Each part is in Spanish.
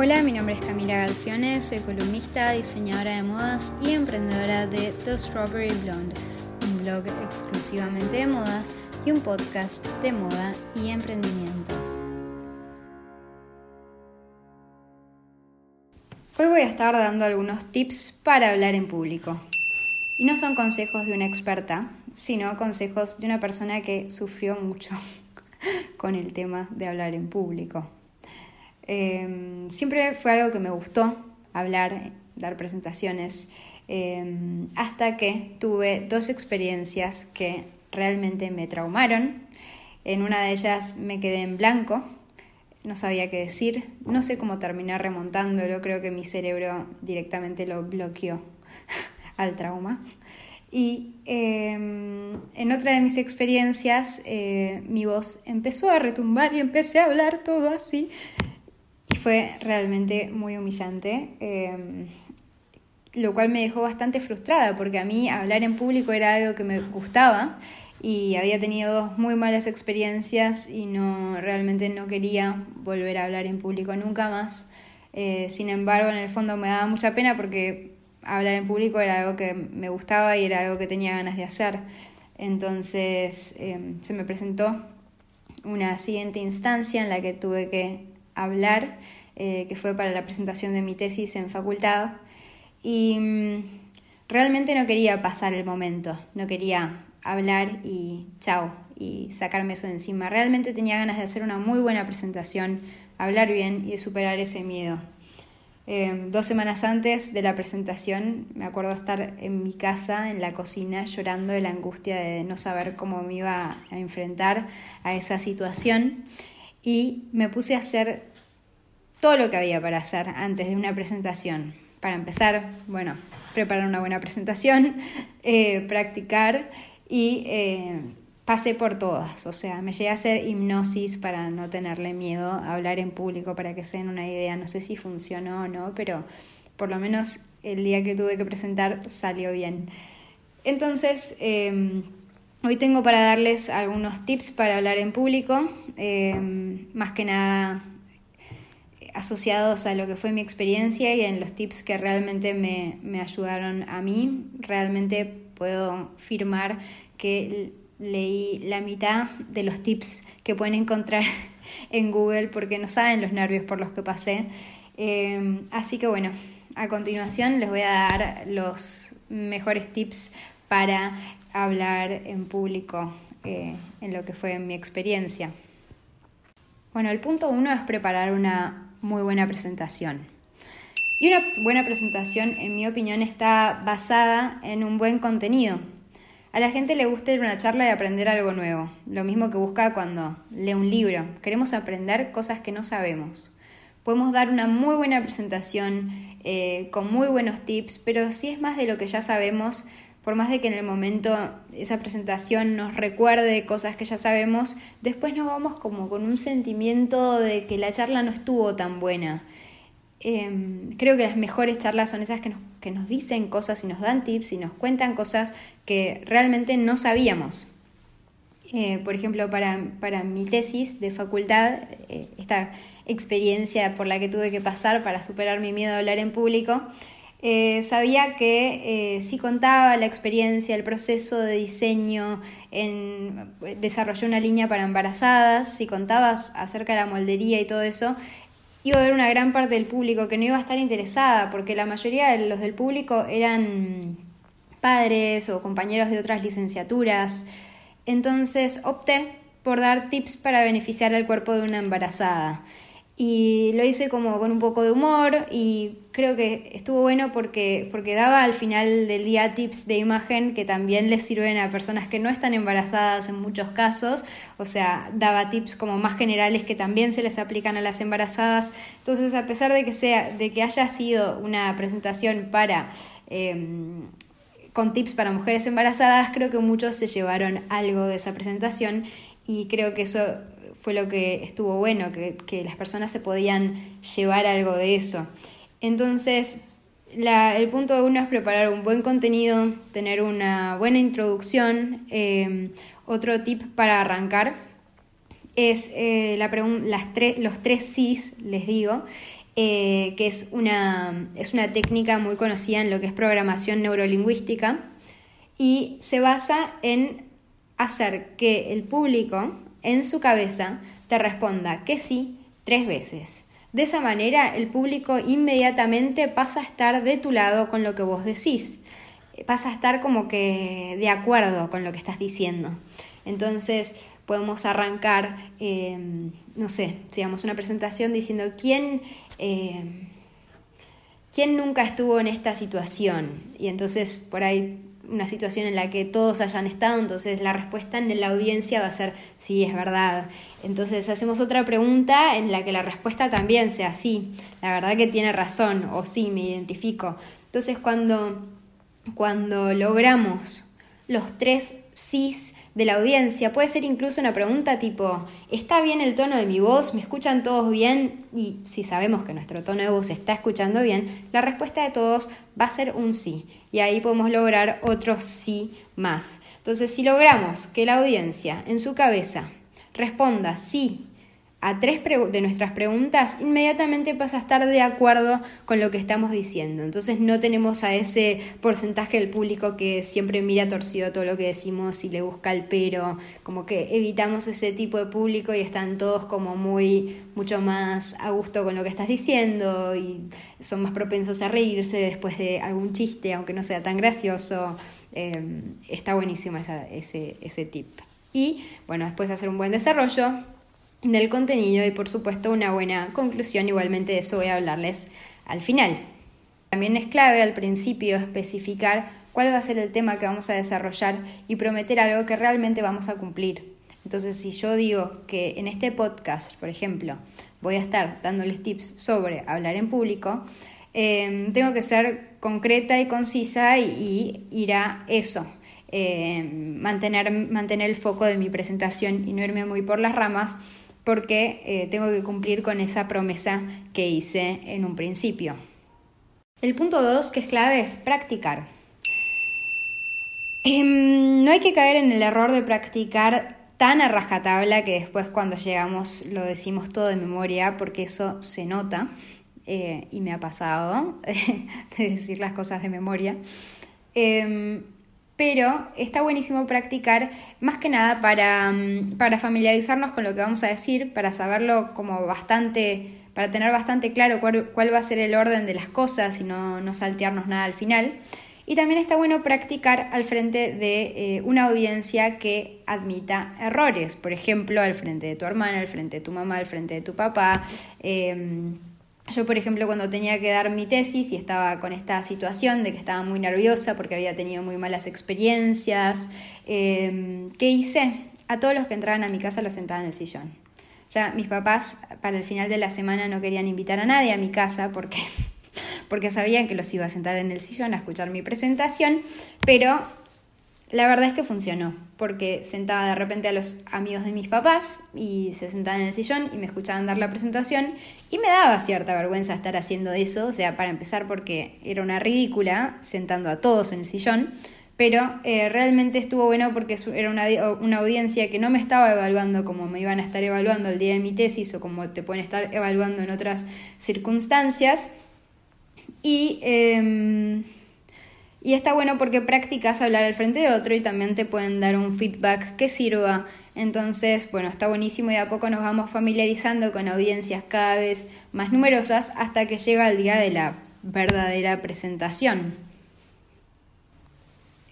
Hola, mi nombre es Camila Galfione, soy columnista, diseñadora de modas y emprendedora de The Strawberry Blonde, un blog exclusivamente de modas y un podcast de moda y emprendimiento. Hoy voy a estar dando algunos tips para hablar en público. Y no son consejos de una experta, sino consejos de una persona que sufrió mucho con el tema de hablar en público. Em, siempre fue algo que me gustó, hablar, dar presentaciones, em, hasta que tuve dos experiencias que realmente me traumaron. En una de ellas me quedé en blanco, no sabía qué decir, no sé cómo terminar remontándolo, creo que mi cerebro directamente lo bloqueó al trauma. Y em, en otra de mis experiencias eh, mi voz empezó a retumbar y empecé a hablar todo así. Fue realmente muy humillante, em, lo cual me dejó bastante frustrada porque a mí hablar en público era algo que me gustaba y había tenido dos muy malas experiencias y no realmente no quería volver a hablar en público nunca más. Eh, sin embargo, en el fondo me daba mucha pena porque hablar en público era algo que me gustaba y era algo que tenía ganas de hacer. Entonces em, se me presentó una siguiente instancia en la que tuve que hablar, eh, que fue para la presentación de mi tesis en facultad. Y mm, realmente no quería pasar el momento, no quería hablar y chao y sacarme eso de encima. Realmente tenía ganas de hacer una muy buena presentación, hablar bien y de superar ese miedo. Em, dos semanas antes de la presentación me acuerdo estar en mi casa, en la cocina, llorando de la angustia de no saber cómo me iba a enfrentar a esa situación y me puse a hacer todo lo que había para hacer antes de una presentación. Para empezar, bueno, preparar una buena presentación, eh, practicar y eh, pasé por todas, o sea, me llegué a hacer hipnosis para no tenerle miedo a hablar en público, para que se den una idea, no sé si funcionó o no, pero por lo menos el día que tuve que presentar salió bien. Entonces, em, hoy tengo para darles algunos tips para hablar en público, em, más que nada asociados a lo que fue mi experiencia y en los tips que realmente me, me ayudaron a mí. Realmente puedo firmar que leí la mitad de los tips que pueden encontrar en Google porque no saben los nervios por los que pasé. Em, así que bueno, a continuación les voy a dar los mejores tips para hablar en público eh, en lo que fue mi experiencia. Bueno, el punto uno es preparar una muy buena presentación. Y una buena presentación, en mi opinión, está basada en un buen contenido, a la gente le gusta ir a una charla y aprender algo nuevo, lo mismo que busca cuando lee un libro. Queremos aprender cosas que no sabemos. Podemos dar una muy buena presentación eh, con muy buenos tips, pero si es más de lo que ya sabemos, por más de que en el momento esa presentación nos recuerde cosas que ya sabemos, después nos vamos como con un sentimiento de que la charla no estuvo tan buena. Em, creo que las mejores charlas son esas que nos, que nos, dicen cosas y nos dan tips y nos cuentan cosas que realmente no sabíamos. Eh, por ejemplo, para, para, mi tesis de facultad, eh, esta experiencia por la que tuve que pasar para superar mi miedo a hablar en público, eh, sabía que si contaba la experiencia, el proceso de diseño, en, desarrollé una línea para embarazadas, si contaba acerca de la moldería y todo eso, iba a haber una gran parte del público que no iba a estar interesada, porque la mayoría de los del público eran padres o compañeros de otras licenciaturas. Entonces opté por dar tips para beneficiar al cuerpo de una embarazada. Y lo hice como con un poco de humor y creo que estuvo bueno porque, porque daba al final del día tips de imagen que también les sirven a personas que no están embarazadas en muchos casos. O sea, daba tips como más generales que también se les aplican a las embarazadas. Entonces, a pesar de que, sea, de que haya sido una presentación para... Em, con tips para mujeres embarazadas, creo que muchos se llevaron algo de esa presentación y creo que eso lo que estuvo bueno, que, las personas se podían llevar algo de eso. Entonces, el punto uno es preparar un buen contenido, tener una buena introducción. Em, otro tip para arrancar es eh, la las los tres sís, les digo. eh, que es una, es una técnica muy conocida en lo que es programación neurolingüística y se basa en hacer que el público en su cabeza te responda que sí tres veces. De esa manera el público inmediatamente pasa a estar de tu lado con lo que vos decís, pasa a estar como que de acuerdo con lo que estás diciendo. Entonces podemos arrancar, em, no sé, digamos una presentación diciendo quién, em, quién nunca estuvo en esta situación. Y entonces por ahí una situación en la que todos hayan estado, entonces la respuesta en la audiencia va a ser sí, es verdad. Entonces hacemos otra pregunta en la que la respuesta también sea sí, la verdad que tiene razón o sí, me identifico. Entonces cuando, cuando logramos los tres sís de la audiencia. Puede ser incluso una pregunta tipo, ¿está bien el tono de mi voz? ¿Me escuchan todos bien? Y si sabemos que nuestro tono de voz está escuchando bien, la respuesta de todos va a ser un sí. Y ahí podemos lograr otro sí más. Entonces, si logramos que la audiencia en su cabeza responda sí a tres de nuestras preguntas, inmediatamente pasa a estar de acuerdo con lo que estamos diciendo. Entonces no tenemos a ese porcentaje del público que siempre mira torcido todo lo que decimos y le busca el pero, como que evitamos ese tipo de público y están todos como muy, mucho más a gusto con lo que estás diciendo y son más propensos a reírse después de algún chiste, aunque no sea tan gracioso. Eh, está buenísimo ese, ese tip. Y bueno, después de hacer un buen desarrollo, del contenido y por supuesto una buena conclusión. Igualmente de eso voy a hablarles al final. También es clave al principio especificar cuál va a ser el tema que vamos a desarrollar y prometer algo que realmente vamos a cumplir. Entonces, si yo digo que en este podcast, por ejemplo, voy a estar dándoles tips sobre hablar en público, em, tengo que ser concreta y concisa y, ir a eso. Em, mantener, mantener el foco de mi presentación y no irme muy por las ramas porque eh, tengo que cumplir con esa promesa que hice en un principio. El punto 2 que es clave es practicar. Em, no hay que caer en el error de practicar tan a rajatabla que después cuando llegamos lo decimos todo de memoria porque eso se nota eh, y me ha pasado de decir las cosas de memoria. Em, pero está buenísimo practicar más que nada mm, para, familiarizarnos con lo que vamos a decir, para saberlo como bastante, para tener bastante claro cuál, va a ser el orden de las cosas y no, no, saltearnos nada al final. Y también está bueno practicar al frente de eh, una audiencia que admita errores, por ejemplo, al frente de tu hermana, al frente de tu mamá, al frente de tu papá. Em, yo, por ejemplo, cuando tenía que dar mi tesis y estaba con esta situación de que estaba muy nerviosa porque había tenido muy malas experiencias, em, ¿qué hice? A todos los que entraban a mi casa los sentaba en el sillón. Ya mis papás para el final de la semana no querían invitar a nadie a mi casa porque, porque sabían que los iba a sentar en el sillón a escuchar mi presentación, pero la verdad es que funcionó, porque sentaba de repente a los amigos de mis papás y se sentaban en el sillón y me escuchaban dar la presentación y me daba cierta vergüenza estar haciendo eso, o sea, para empezar porque era una ridícula sentando a todos en el sillón, pero eh, realmente estuvo bueno porque era una, una, audiencia que no me estaba evaluando como me iban a estar evaluando el día de mi tesis o como te pueden estar evaluando en otras circunstancias. Y... Em, y está bueno porque practicas hablar al frente de otro y también te pueden dar un feedback que sirva. Entonces, bueno, está buenísimo y a poco nos vamos familiarizando con audiencias cada vez más numerosas hasta que llega el día de la verdadera presentación.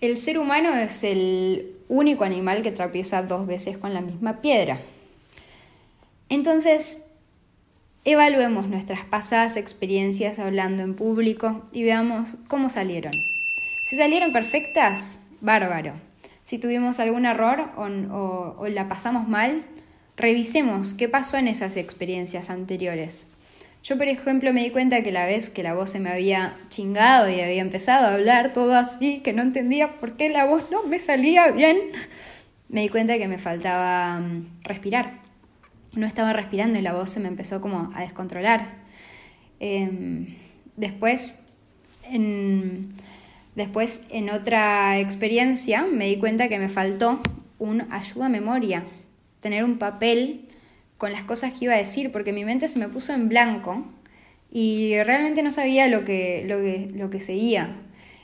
El ser humano es el único animal que tropieza dos veces con la misma piedra. Entonces, evaluemos nuestras pasadas experiencias hablando en público y veamos cómo salieron. Si salieron perfectas, bárbaro. Si tuvimos algún error o, la pasamos mal, revisemos qué pasó en esas experiencias anteriores. Yo, por ejemplo, me di cuenta que la vez que la voz se me había chingado y había empezado a hablar todo así, que no entendía por qué la voz no me salía bien, me di cuenta que me faltaba mm, respirar. No estaba respirando y la voz se me empezó como a descontrolar. Em, después, en, Después, en otra experiencia, me di cuenta que me faltó un ayuda a memoria, tener un papel con las cosas que iba a decir, porque mi mente se me puso en blanco y realmente no sabía lo que, lo que, lo que seguía.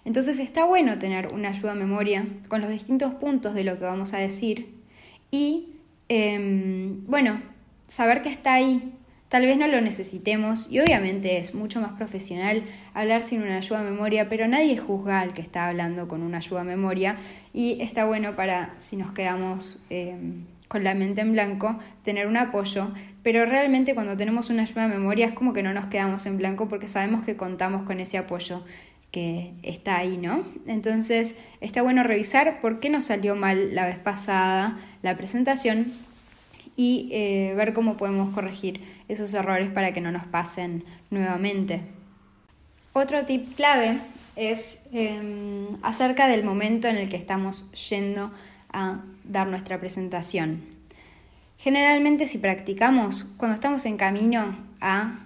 Entonces está bueno tener una ayuda a memoria con los distintos puntos de lo que vamos a decir y, em, bueno, saber que está ahí. Tal vez no lo necesitemos y obviamente es mucho más profesional hablar sin una ayuda a memoria, pero nadie juzga al que está hablando con una ayuda a memoria y está bueno para si nos quedamos em, con la mente en blanco, tener un apoyo, pero realmente cuando tenemos una ayuda a memoria es como que no nos quedamos en blanco porque sabemos que contamos con ese apoyo que está ahí, ¿no? Entonces está bueno revisar por qué nos salió mal la vez pasada la presentación y eh, ver cómo podemos corregir esos errores para que no nos pasen nuevamente. Otro tip clave es em, acerca del momento en el que estamos yendo a dar nuestra presentación. Generalmente si practicamos, cuando estamos en camino a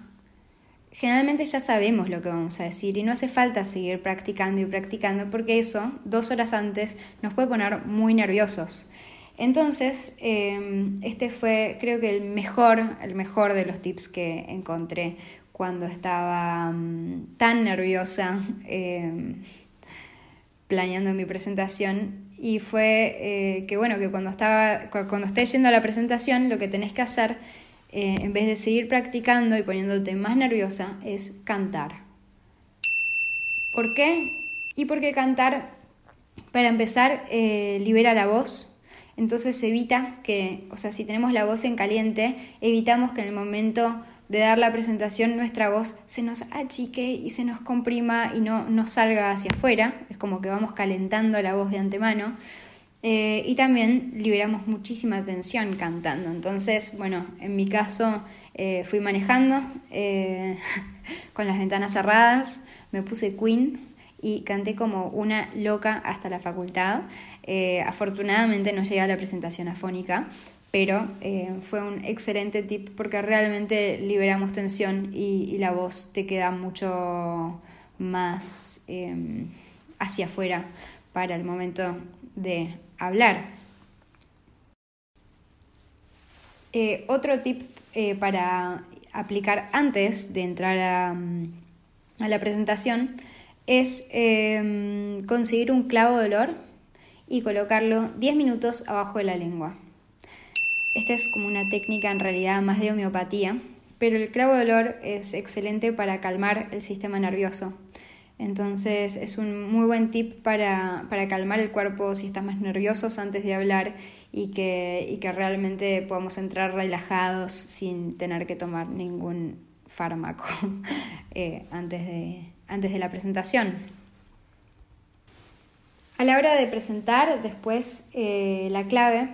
generalmente ya sabemos lo que vamos a decir y no hace falta seguir practicando y practicando porque eso, dos horas antes, nos puede poner muy nerviosos. Entonces, em, este fue creo que el mejor, el mejor de los tips que encontré cuando estaba mm, tan nerviosa em, planeando mi presentación y fue eh, que bueno, que cuando, estaba, cuando estés yendo a la presentación lo que tenés que hacer eh, en vez de seguir practicando y poniéndote más nerviosa, es cantar. ¿Por qué? Y porque cantar, para empezar, eh, libera la voz. Entonces evita que, o sea, si tenemos la voz en caliente, evitamos que en el momento de dar la presentación nuestra voz se nos achique y se nos comprima y no, no salga hacia afuera. Es como que vamos calentando la voz de antemano. Eh, y también liberamos muchísima tensión cantando. Entonces, bueno, en mi caso eh, fui manejando eh, con las ventanas cerradas, me puse Queen y canté como una loca hasta la facultad. afortunadamente no llegué a la presentación afónica, pero fue un excelente tip porque realmente liberamos tensión y, la voz te queda mucho más hacia afuera para el momento de hablar. Eh, otro tip eh, para aplicar antes de entrar a, la presentación es em, conseguir un clavo de olor y colocarlo 10 minutos abajo de la lengua. Esta es como una técnica en realidad más de homeopatía, pero el clavo de olor es excelente para calmar el sistema nervioso. Entonces es un muy buen tip para, calmar el cuerpo si estás más nerviosos antes de hablar y que, realmente podamos entrar relajados sin tener que tomar ningún fármaco eh, antes, de, la presentación. A la hora de presentar, después eh, la clave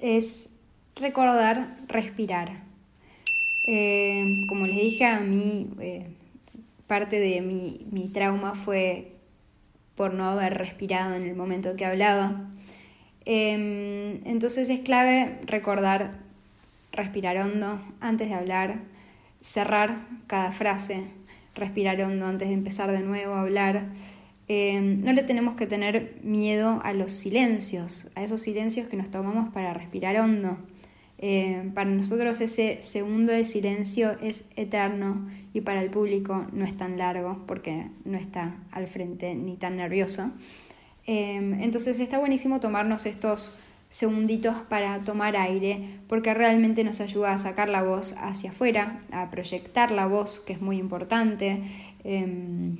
es recordar respirar. Eh, como les dije, a mí parte de mi, trauma fue por no haber respirado en el momento que hablaba. Em, entonces es clave recordar respirar hondo antes de hablar, cerrar cada frase, respirar hondo antes de empezar de nuevo a hablar. Em, no le tenemos que tener miedo a los silencios, a esos silencios que nos tomamos para respirar hondo. Eh, para nosotros ese segundo de silencio es eterno y para el público no es tan largo porque no está al frente ni tan nervioso. Eh, entonces está buenísimo tomarnos estos segunditos para tomar aire porque realmente nos ayuda a sacar la voz hacia afuera, a proyectar la voz, que es muy importante, eh,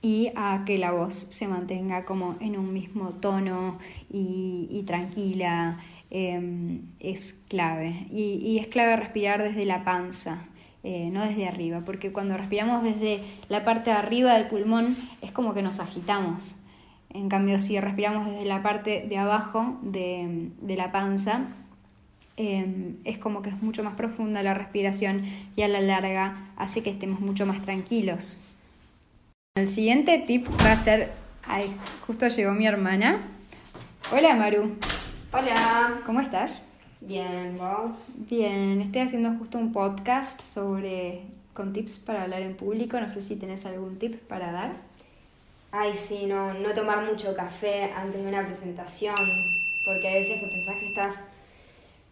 y a que la voz se mantenga como en un mismo tono y tranquila Em, es clave. Y, es clave respirar desde la panza, eh, no desde arriba, porque cuando respiramos desde la parte de arriba del pulmón es como que nos agitamos. En cambio, si respiramos desde la parte de abajo de, la panza, em, es como que es mucho más profunda la respiración y a la larga hace que estemos mucho más tranquilos. El siguiente tip va a ser, ay, justo llegó mi hermana. Hola Maru. Hola. ¿Cómo estás? Bien, ¿vos? Bien, estoy haciendo justo un podcast sobre con tips para hablar en público. No sé si tenés algún tip para dar. Ay, sí, no, no tomar mucho café antes de una presentación, porque a veces que pensás que estás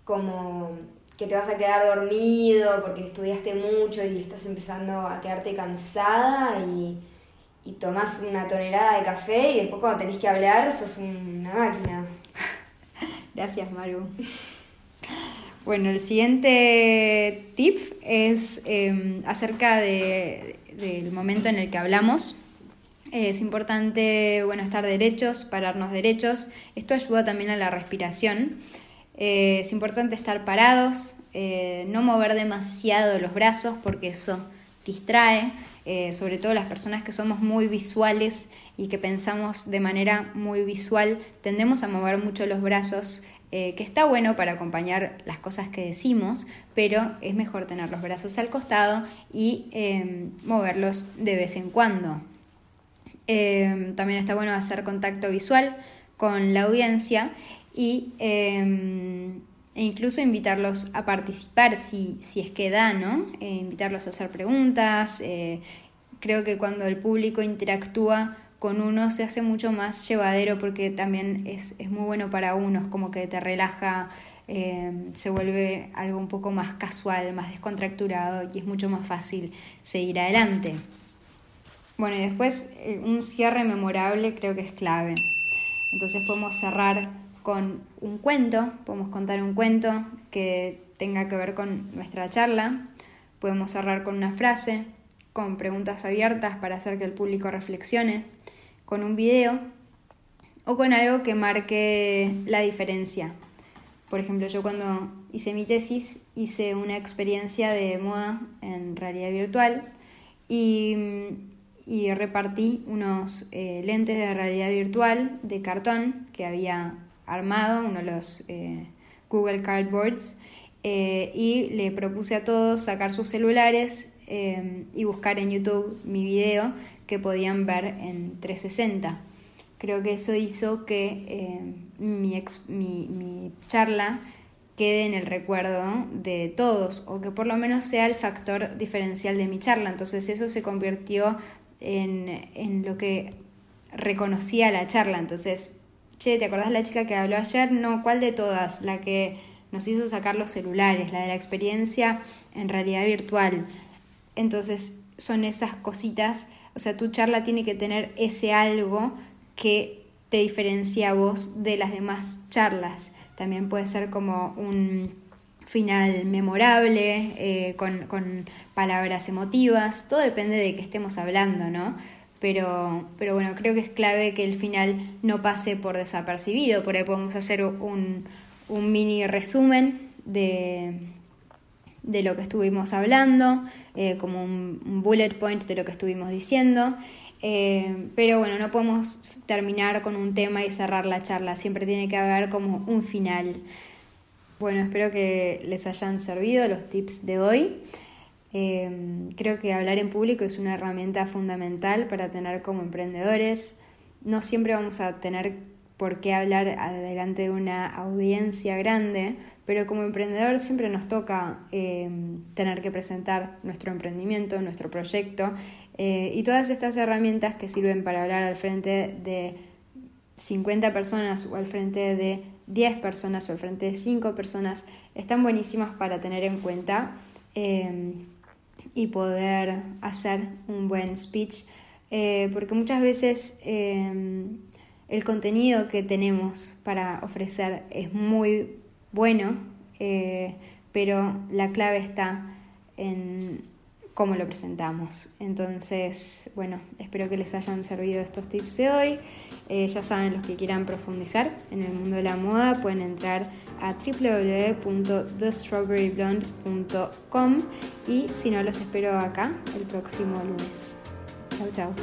como que te vas a quedar dormido porque estudiaste mucho y estás empezando a quedarte cansada y, y tomás una tonelada de café y después cuando tenés que hablar sos una máquina. Gracias, Maru. Bueno, el siguiente tip es em, acerca del momento en el que hablamos. Es importante bueno, estar derechos, pararnos derechos. Esto ayuda también a la respiración. Eh, es importante estar parados, eh, no mover demasiado los brazos porque eso distrae, eh, sobre todo las personas que somos muy visuales y que pensamos de manera muy visual, tendemos a mover mucho los brazos, que está bueno para acompañar las cosas que decimos, pero es mejor tener los brazos al costado y moverlos de vez en cuando. También está bueno hacer contacto visual con la audiencia y em, e incluso invitarlos a participar si, si es que da, ¿no? Eh, invitarlos a hacer preguntas. Eh, creo que cuando el público interactúa con uno se hace mucho más llevadero porque también es, muy bueno para uno, es como que te relaja, em, se vuelve algo un poco más casual, más descontracturado y es mucho más fácil seguir adelante. Bueno, y después eh, un cierre memorable creo que es clave. Entonces podemos cerrar con un cuento, podemos contar un cuento que tenga que ver con nuestra charla, podemos cerrar con una frase, con preguntas abiertas para hacer que el público reflexione, con un video o con algo que marque la diferencia. Por ejemplo, yo cuando hice mi tesis hice una experiencia de moda en realidad virtual y, repartí unos eh, lentes de realidad virtual de cartón que había armado, uno de los eh, Google Cardboards, eh, y le propuse a todos sacar sus celulares y buscar en YouTube mi video que podían ver en 360. Creo que eso hizo que mi, mi, charla quede en el recuerdo de todos o que por lo menos sea el factor diferencial de mi charla. Entonces eso se convirtió en, en lo que reconocía la charla. Entonces che, ¿te acordás la chica que habló ayer? No, ¿cuál de todas? La que nos hizo sacar los celulares, la de la experiencia en realidad virtual. Entonces, son esas cositas, o sea, tu charla tiene que tener ese algo que te diferencia a vos de las demás charlas. También puede ser como un final memorable, eh, con, con palabras emotivas, todo depende de qué estemos hablando, ¿no? pero, pero bueno, creo que es clave que el final no pase por desapercibido. Por ahí podemos hacer un, mini resumen de, de, lo que estuvimos hablando, eh, como un, bullet point de lo que estuvimos diciendo. Eh, pero bueno, no podemos terminar con un tema y cerrar la charla, siempre tiene que haber como un final. Bueno, espero que les hayan servido los tips de hoy. Em, creo que hablar en público es una herramienta fundamental para tener como emprendedores. No siempre vamos a tener por qué hablar delante de una audiencia grande, pero como emprendedor siempre nos toca em, tener que presentar nuestro emprendimiento, nuestro proyecto eh, y todas estas herramientas que sirven para hablar al frente de 50 personas o al frente de 10 personas o al frente de 5 personas están buenísimas para tener en cuenta. Em, y poder hacer un buen speech, eh, porque muchas veces em, el contenido que tenemos para ofrecer es muy bueno, eh, pero la clave está en cómo lo presentamos. Entonces, bueno, espero que les hayan servido estos tips de hoy. Eh, ya saben, los que quieran profundizar en el mundo de la moda pueden entrar a www.thestrawberryblonde.com y si no, los espero acá el próximo lunes. Chao, chao.